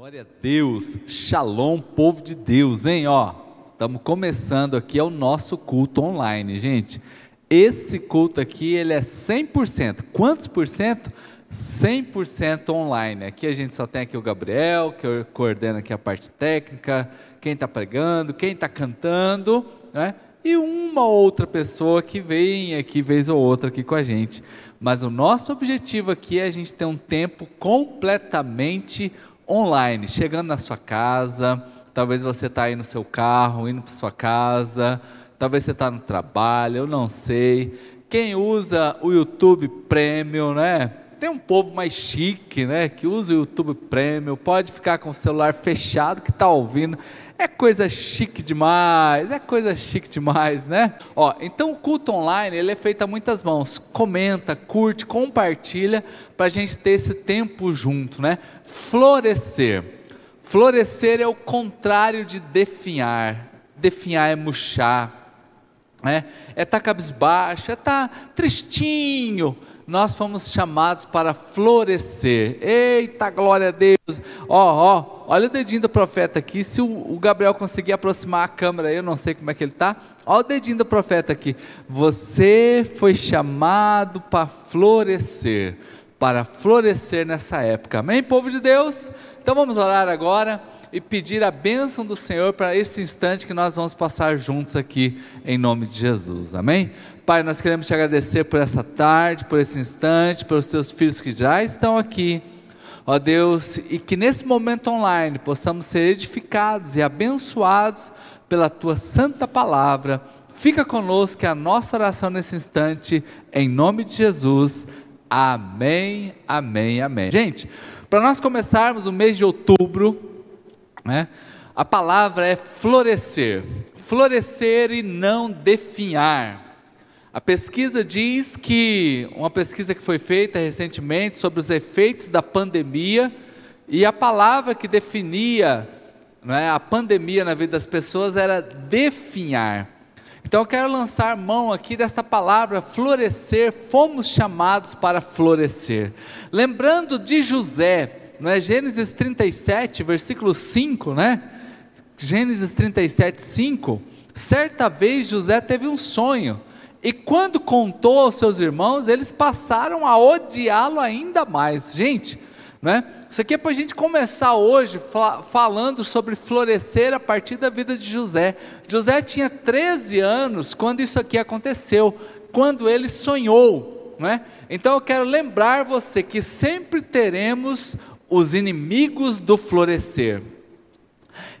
Glória a Deus, Shalom, povo de Deus, hein? Ó, estamos começando aqui é o nosso culto online, gente. Esse culto aqui, ele é 100%. Quantos por cento? 100% online. Aqui a gente só tem aqui o Gabriel, que coordena aqui a parte técnica, quem está pregando, quem está cantando, né? E uma outra pessoa que vem aqui vez ou outra aqui com a gente. Mas o nosso objetivo aqui é a gente ter um tempo completamente online, chegando na sua casa, talvez você está aí no seu carro, indo para sua casa, talvez você está no trabalho, eu não sei. Quem usa o YouTube Premium, né? Tem um povo mais chique, né? Que usa o YouTube Premium, pode ficar com o celular fechado que está ouvindo. É coisa chique demais, é coisa chique demais, né? Ó, então o culto online ele é feito a muitas mãos. Comenta, curte, compartilha para a gente ter esse tempo junto, né? Florescer. Florescer é o contrário de definhar. Definhar é murchar, né? é estar tá cabisbaixo, é estar tá tristinho, nós fomos chamados para florescer. Eita, glória a Deus! Ó, ó, olha o dedinho do profeta aqui. Se o, Gabriel conseguir aproximar a câmera, eu não sei como é que ele está. Olha o dedinho do profeta aqui. Você foi chamado para florescer, para florescer nessa época. Amém, povo de Deus? Então vamos orar agora e pedir a bênção do Senhor para esse instante que nós vamos passar juntos aqui, em nome de Jesus. Amém? Pai, nós queremos te agradecer por essa tarde, por esse instante, pelos teus filhos que já estão aqui. Ó Deus, e que nesse momento online possamos ser edificados e abençoados pela tua santa palavra. Fica conosco, que é a nossa oração nesse instante, em nome de Jesus. Amém, amém, amém. Gente, para nós começarmos o mês de outubro, né, a palavra é florescer. Florescer e não definhar. A pesquisa diz que, uma pesquisa que foi feita recentemente sobre os efeitos da pandemia, e a palavra que definia não é, a pandemia na vida das pessoas era definhar. Então eu quero lançar mão aqui desta palavra florescer, fomos chamados para florescer. Lembrando de José, é? Gênesis 37, versículo 5, né? Gênesis 37, 5. Certa vez José teve um sonho e quando contou aos seus irmãos, eles passaram a odiá-lo ainda mais. Gente, né? Isso aqui é para a gente começar hoje falando sobre florescer a partir da vida de José. José tinha 13 anos quando isso aqui aconteceu, quando ele sonhou. Né? Então eu quero lembrar você que sempre teremos os inimigos do florescer.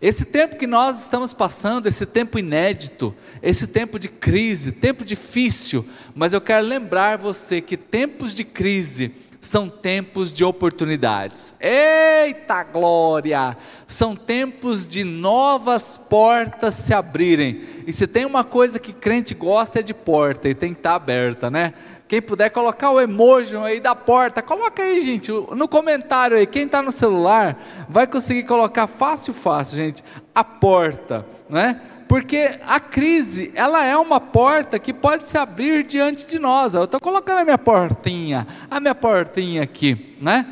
Esse tempo que nós estamos passando, esse tempo inédito, esse tempo de crise, tempo difícil, mas eu quero lembrar você que tempos de crise são tempos de oportunidades. Eita glória! São tempos de novas portas se abrirem. E se tem uma coisa que crente gosta é de porta e tem que estar aberta, né? Quem puder colocar o emoji aí da porta, coloca aí, gente, no comentário aí. Quem está no celular vai conseguir colocar fácil, fácil, gente, a porta, né? Porque a crise, ela é uma porta que pode se abrir diante de nós. Eu estou colocando a minha portinha, a minha portinha aqui, né?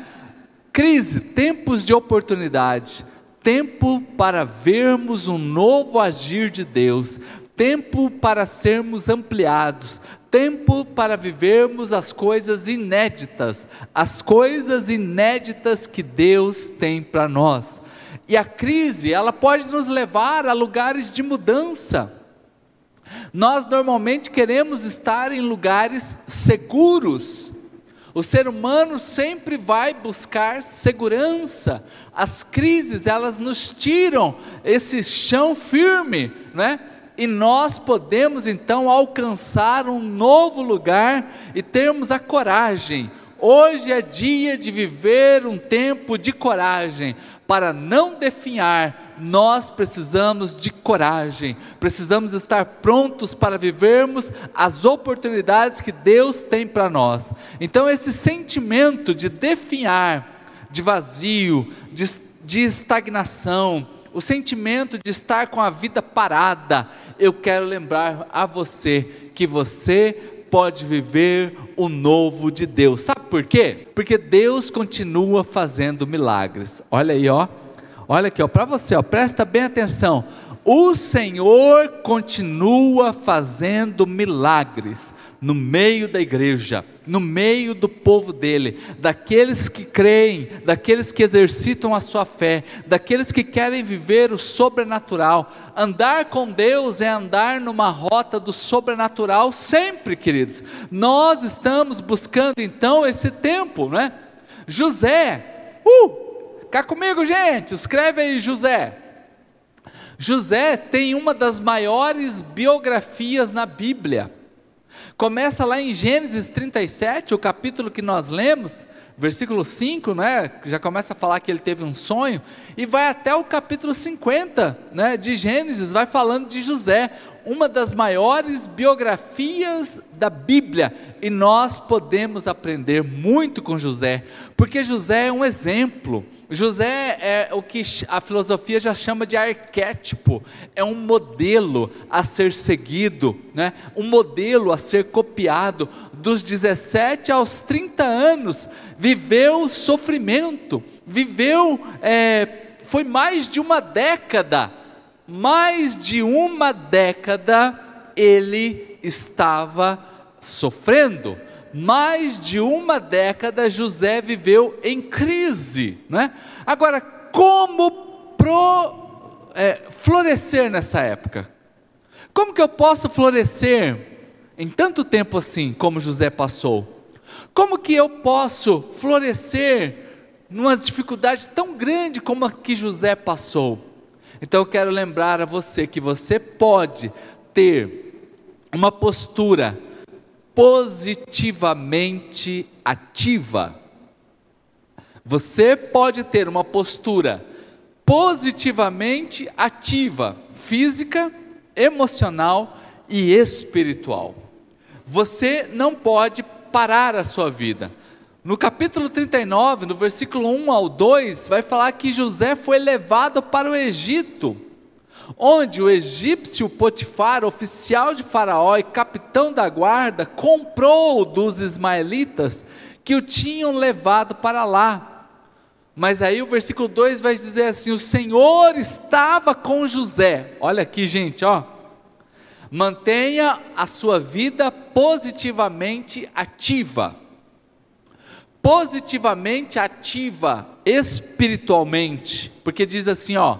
Crise, tempos de oportunidade, tempo para vermos um novo agir de Deus, tempo para sermos ampliados, tempo para vivermos as coisas inéditas, as coisas inéditas que Deus tem para nós. E a crise, ela pode nos levar a lugares de mudança. Nós normalmente queremos estar em lugares seguros. O ser humano sempre vai buscar segurança. As crises, elas nos tiram esse chão firme, né? E nós podemos então alcançar um novo lugar e termos a coragem. Hoje é dia de viver um tempo de coragem. Para não definhar, nós precisamos de coragem, precisamos estar prontos para vivermos as oportunidades que Deus tem para nós. Então, esse sentimento de definhar, de vazio, de, de estagnação, o sentimento de estar com a vida parada, eu quero lembrar a você que você pode viver o novo de Deus. Sabe por quê? Porque Deus continua fazendo milagres. Olha aí, ó. Olha aqui, ó, para você, ó, presta bem atenção. O Senhor continua fazendo milagres no meio da igreja, no meio do povo dele, daqueles que creem, daqueles que exercitam a sua fé, daqueles que querem viver o sobrenatural. Andar com Deus é andar numa rota do sobrenatural sempre, queridos. Nós estamos buscando então esse tempo, né? José, uh, cá comigo, gente, escreve aí, José. José tem uma das maiores biografias na Bíblia. Começa lá em Gênesis 37, o capítulo que nós lemos, versículo 5, né, já começa a falar que ele teve um sonho, e vai até o capítulo 50 né, de Gênesis, vai falando de José, uma das maiores biografias da Bíblia, e nós podemos aprender muito com José, porque José é um exemplo. José é o que a filosofia já chama de arquétipo, é um modelo a ser seguido, né? um modelo a ser copiado. Dos 17 aos 30 anos, viveu sofrimento, viveu, é, foi mais de uma década, mais de uma década ele estava sofrendo mais de uma década José viveu em crise, né? Agora, como pro, é, florescer nessa época? Como que eu posso florescer em tanto tempo assim como José passou? Como que eu posso florescer numa dificuldade tão grande como a que José passou? Então eu quero lembrar a você que você pode ter uma postura positivamente ativa. Você pode ter uma postura positivamente ativa, física, emocional e espiritual. Você não pode parar a sua vida. No capítulo 39, no versículo 1 ao 2, vai falar que José foi levado para o Egito onde o egípcio Potifar, oficial de Faraó e capitão da guarda, comprou dos ismaelitas que o tinham levado para lá. Mas aí o versículo 2 vai dizer assim: O Senhor estava com José. Olha aqui, gente, ó. Mantenha a sua vida positivamente ativa. Positivamente ativa espiritualmente, porque diz assim, ó: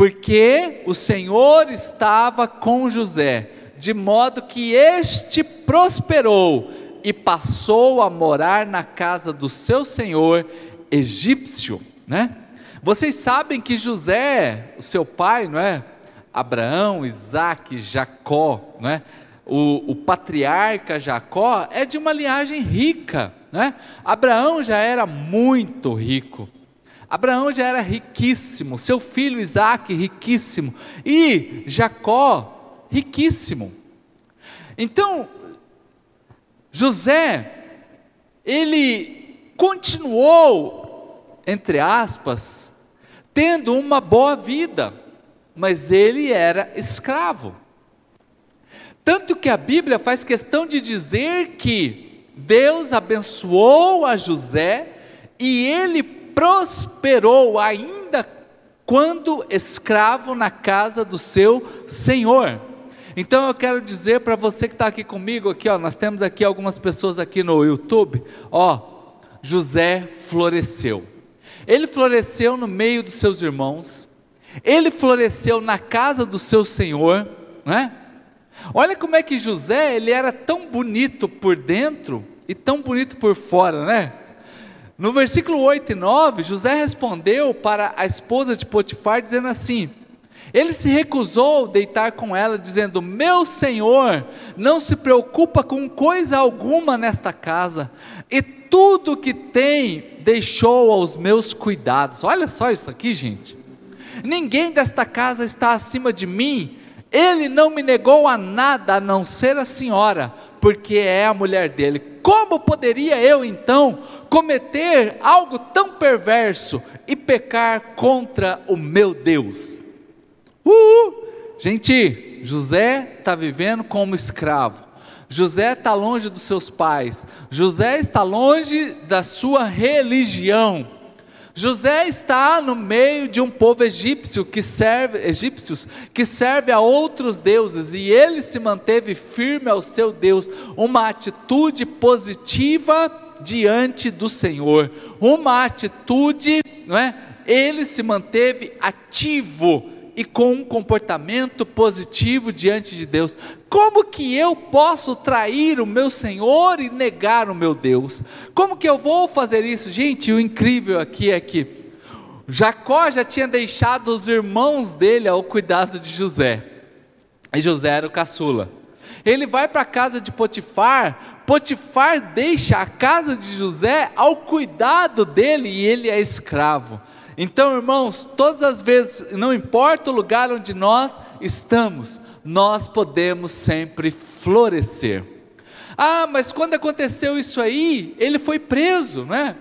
porque o Senhor estava com José, de modo que este prosperou e passou a morar na casa do seu senhor egípcio, né? Vocês sabem que José, o seu pai, não é? Abraão, Isaac, Jacó, não é? O, o patriarca Jacó é de uma linhagem rica, né? Abraão já era muito rico. Abraão já era riquíssimo, seu filho Isaac riquíssimo, e Jacó riquíssimo. Então, José, ele continuou, entre aspas, tendo uma boa vida, mas ele era escravo. Tanto que a Bíblia faz questão de dizer que Deus abençoou a José e ele prosperou ainda quando escravo na casa do seu senhor. Então eu quero dizer para você que está aqui comigo, aqui ó, nós temos aqui algumas pessoas aqui no YouTube, ó, José floresceu. Ele floresceu no meio dos seus irmãos. Ele floresceu na casa do seu senhor, né? Olha como é que José, ele era tão bonito por dentro e tão bonito por fora, né? No versículo 8 e 9, José respondeu para a esposa de Potifar, dizendo assim: Ele se recusou deitar com ela, dizendo: Meu senhor não se preocupa com coisa alguma nesta casa, e tudo que tem deixou aos meus cuidados. Olha só isso aqui, gente. Ninguém desta casa está acima de mim, ele não me negou a nada a não ser a senhora, porque é a mulher dele. Como poderia eu então cometer algo tão perverso e pecar contra o meu Deus? Uh! Gente, José está vivendo como escravo. José está longe dos seus pais. José está longe da sua religião. José está no meio de um povo egípcio que serve egípcios que serve a outros deuses e ele se manteve firme ao seu Deus, uma atitude positiva diante do Senhor, uma atitude, não é? Ele se manteve ativo e com um comportamento positivo diante de Deus. Como que eu posso trair o meu Senhor e negar o meu Deus? Como que eu vou fazer isso? Gente, o incrível aqui é que Jacó já tinha deixado os irmãos dele ao cuidado de José. E José era o caçula. Ele vai para a casa de Potifar, Potifar deixa a casa de José ao cuidado dele e ele é escravo. Então, irmãos, todas as vezes, não importa o lugar onde nós estamos, nós podemos sempre florescer. Ah, mas quando aconteceu isso aí, ele foi preso, não é?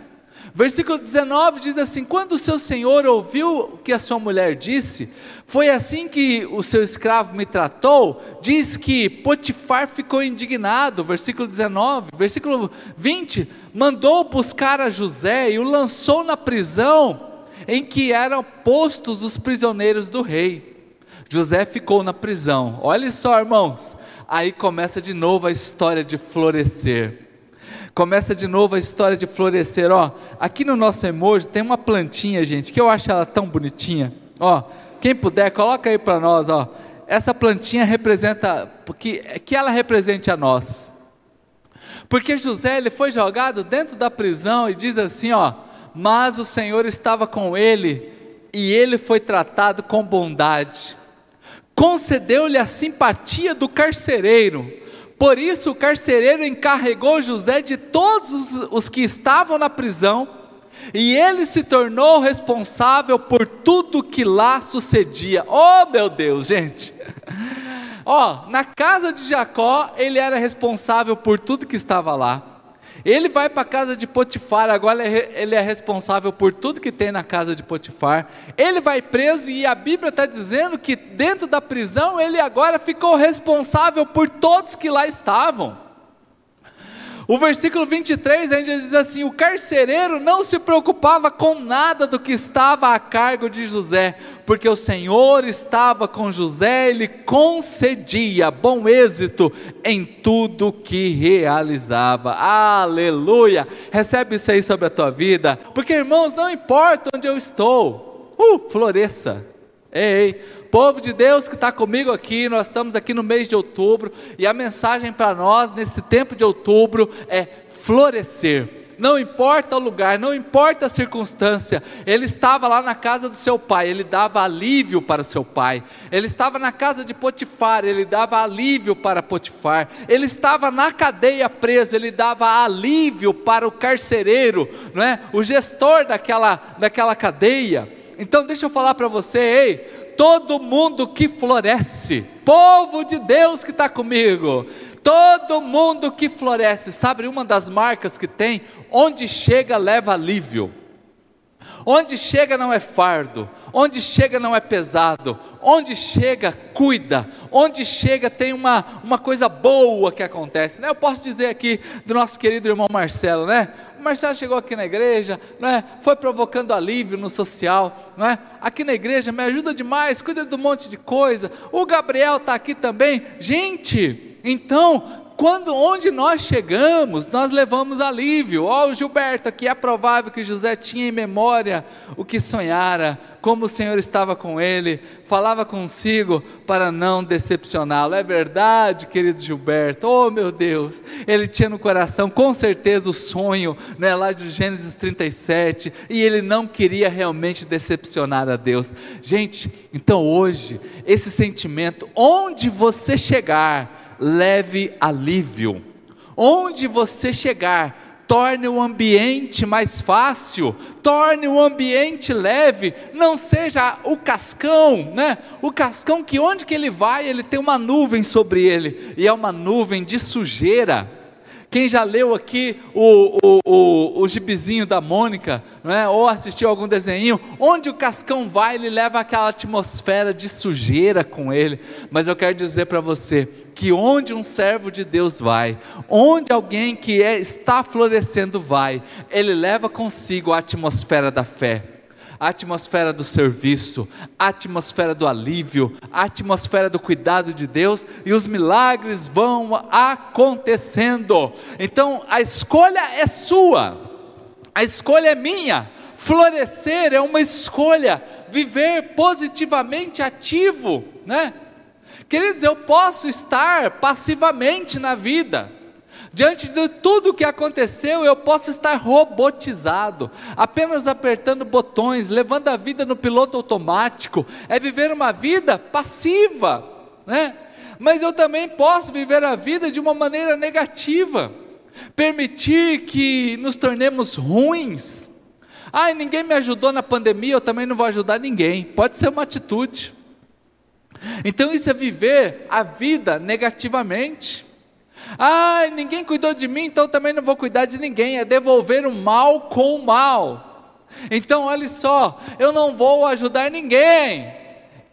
Versículo 19 diz assim: Quando o seu senhor ouviu o que a sua mulher disse, foi assim que o seu escravo me tratou. Diz que Potifar ficou indignado. Versículo 19. Versículo 20: Mandou buscar a José e o lançou na prisão em que eram postos os prisioneiros do rei. José ficou na prisão. Olha só, irmãos. Aí começa de novo a história de florescer. Começa de novo a história de florescer. Ó, aqui no nosso emoji tem uma plantinha, gente, que eu acho ela tão bonitinha. Ó, quem puder, coloca aí para nós, ó. Essa plantinha representa que que ela represente a nós. Porque José ele foi jogado dentro da prisão e diz assim, ó: mas o Senhor estava com ele e ele foi tratado com bondade. Concedeu-lhe a simpatia do carcereiro. Por isso o carcereiro encarregou José de todos os, que estavam na prisão, e ele se tornou responsável por tudo que lá sucedia. Oh, meu Deus, gente! Ó, oh, na casa de Jacó, ele era responsável por tudo que estava lá. Ele vai para a casa de Potifar, agora ele é responsável por tudo que tem na casa de Potifar. Ele vai preso e a Bíblia está dizendo que dentro da prisão ele agora ficou responsável por todos que lá estavam. O versículo 23 ainda diz assim: O carcereiro não se preocupava com nada do que estava a cargo de José, porque o Senhor estava com José, ele concedia bom êxito em tudo que realizava. Aleluia! Recebe isso aí sobre a tua vida, porque irmãos, não importa onde eu estou, uh, floresça. Ei, povo de Deus que está comigo aqui, nós estamos aqui no mês de outubro e a mensagem para nós nesse tempo de outubro é florescer. Não importa o lugar, não importa a circunstância, ele estava lá na casa do seu pai, ele dava alívio para o seu pai. Ele estava na casa de Potifar, ele dava alívio para Potifar. Ele estava na cadeia preso, ele dava alívio para o carcereiro, não é? O gestor daquela, daquela cadeia. Então deixa eu falar para você, ei, todo mundo que floresce, povo de Deus que está comigo, todo mundo que floresce, sabe uma das marcas que tem? Onde chega leva alívio, onde chega não é fardo, onde chega não é pesado, onde chega cuida, onde chega tem uma, uma coisa boa que acontece, né? Eu posso dizer aqui do nosso querido irmão Marcelo, né? Marcelo chegou aqui na igreja, não é? foi provocando alívio no social, não é? aqui na igreja me ajuda demais, cuida de um monte de coisa. O Gabriel está aqui também. Gente, então quando onde nós chegamos, nós levamos alívio. Ó, oh, Gilberto, aqui é provável que José tinha em memória o que sonhara, como o Senhor estava com ele, falava consigo para não decepcioná-lo. É verdade, querido Gilberto. Oh, meu Deus, ele tinha no coração com certeza o sonho, né, lá de Gênesis 37, e ele não queria realmente decepcionar a Deus. Gente, então hoje, esse sentimento, onde você chegar, leve alívio. Onde você chegar, torne o ambiente mais fácil, torne o ambiente leve, não seja o cascão, né? O cascão que onde que ele vai, ele tem uma nuvem sobre ele, e é uma nuvem de sujeira Quem já leu aqui o, o, o, o gibizinho da Mônica, é? ou assistiu algum desenho, onde o Cascão vai, ele leva aquela atmosfera de sujeira com ele. Mas eu quero dizer para você que onde um servo de Deus vai, onde alguém que é, está florescendo vai, ele leva consigo a atmosfera da fé a atmosfera do serviço, a atmosfera do alívio, a atmosfera do cuidado de Deus e os milagres vão acontecendo. Então a escolha é sua, a escolha é minha. Florescer é uma escolha, viver positivamente ativo, né? Queridos, eu posso estar passivamente na vida, Diante de tudo o que aconteceu, eu posso estar robotizado, apenas apertando botões, levando a vida no piloto automático, é viver uma vida passiva, né? Mas eu também posso viver a vida de uma maneira negativa, permitir que nos tornemos ruins. Ai, ninguém me ajudou na pandemia, eu também não vou ajudar ninguém. Pode ser uma atitude. Então, isso é viver a vida negativamente. Ah, ninguém cuidou de mim, então também não vou cuidar de ninguém. É devolver o mal com o mal. Então, olha só, eu não vou ajudar ninguém.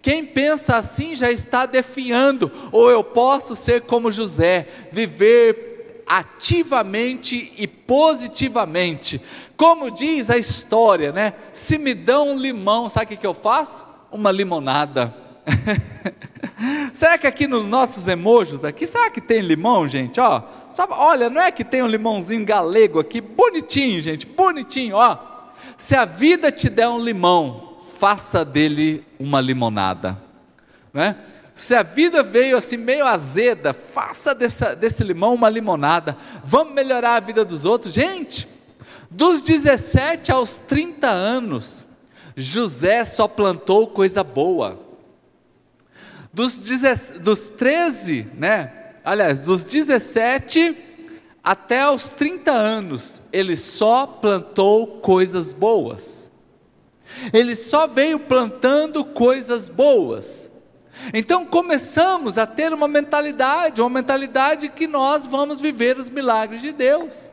Quem pensa assim já está defiando, ou eu posso ser como José, viver ativamente e positivamente. Como diz a história, né? Se me dão um limão, sabe o que eu faço? Uma limonada. será que aqui nos nossos emojis aqui, será que tem limão, gente? Ó, olha, não é que tem um limãozinho galego aqui, bonitinho, gente, bonitinho, ó. Se a vida te der um limão, faça dele uma limonada, né? Se a vida veio assim meio azeda, faça dessa, desse limão uma limonada. Vamos melhorar a vida dos outros, gente. Dos 17 aos 30 anos, José só plantou coisa boa. Dos, dos 13, né? Aliás, dos 17 até os 30 anos, ele só plantou coisas boas. Ele só veio plantando coisas boas. Então começamos a ter uma mentalidade, uma mentalidade que nós vamos viver os milagres de Deus.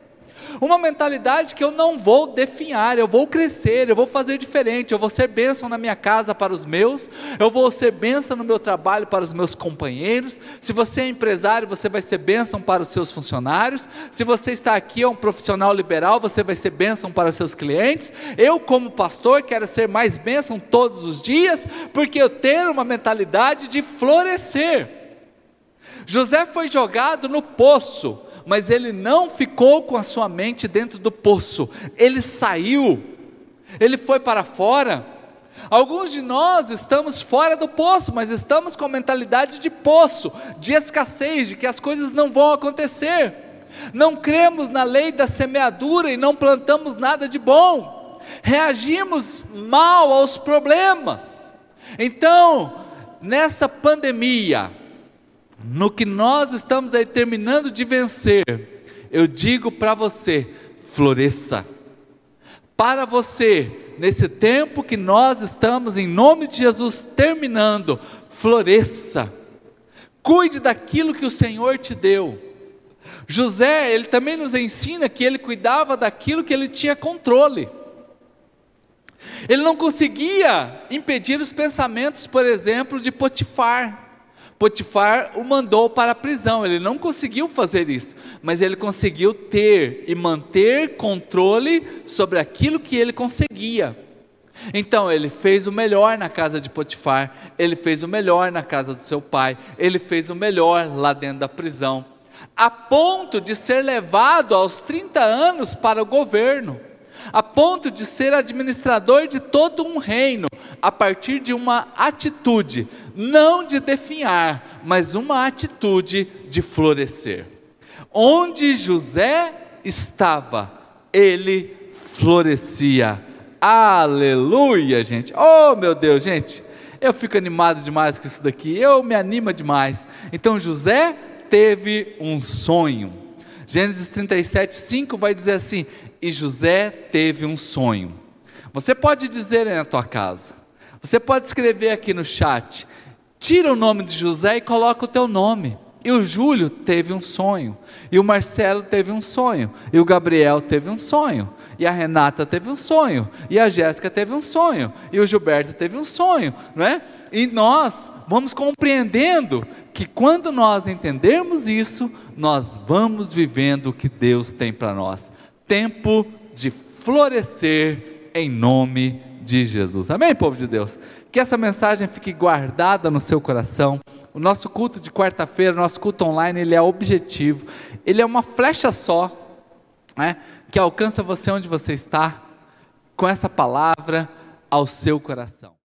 Uma mentalidade que eu não vou definhar, eu vou crescer, eu vou fazer diferente, eu vou ser bênção na minha casa para os meus, eu vou ser bênção no meu trabalho para os meus companheiros. Se você é empresário, você vai ser bênção para os seus funcionários. Se você está aqui, é um profissional liberal, você vai ser bênção para os seus clientes. Eu, como pastor, quero ser mais bênção todos os dias, porque eu tenho uma mentalidade de florescer. José foi jogado no poço, mas ele não ficou com a sua mente dentro do poço, ele saiu, ele foi para fora. Alguns de nós estamos fora do poço, mas estamos com mentalidade de poço, de escassez, de que as coisas não vão acontecer. Não cremos na lei da semeadura e não plantamos nada de bom. Reagimos mal aos problemas. Então, nessa pandemia, no que nós estamos aí terminando de vencer, eu digo para você: floresça. Para você, nesse tempo que nós estamos, em nome de Jesus, terminando, floresça. Cuide daquilo que o Senhor te deu. José, ele também nos ensina que ele cuidava daquilo que ele tinha controle. Ele não conseguia impedir os pensamentos, por exemplo, de Potifar. Potifar o mandou para a prisão, ele não conseguiu fazer isso, mas ele conseguiu ter e manter controle sobre aquilo que ele conseguia. Então ele fez o melhor na casa de Potifar, ele fez o melhor na casa do seu pai, ele fez o melhor lá dentro da prisão, a ponto de ser levado aos 30 anos para o governo, a ponto de ser administrador de todo um reino, a partir de uma atitude não de definhar, mas uma atitude de florescer. Onde José estava, ele florescia. Aleluia, gente. Oh, meu Deus, gente. Eu fico animado demais com isso daqui. Eu me anima demais. Então José teve um sonho. Gênesis 37, 5 vai dizer assim: E José teve um sonho. Você pode dizer aí na tua casa. Você pode escrever aqui no chat. Tira o nome de José e coloca o teu nome. E o Júlio teve um sonho, e o Marcelo teve um sonho, e o Gabriel teve um sonho, e a Renata teve um sonho, e a Jéssica teve um sonho, e o Gilberto teve um sonho, não é? E nós vamos compreendendo que quando nós entendermos isso, nós vamos vivendo o que Deus tem para nós. Tempo de florescer em nome de Jesus. Amém, povo de Deus? Que essa mensagem fique guardada no seu coração. O nosso culto de quarta-feira, nosso culto online, ele é objetivo. Ele é uma flecha só, né, que alcança você onde você está, com essa palavra ao seu coração.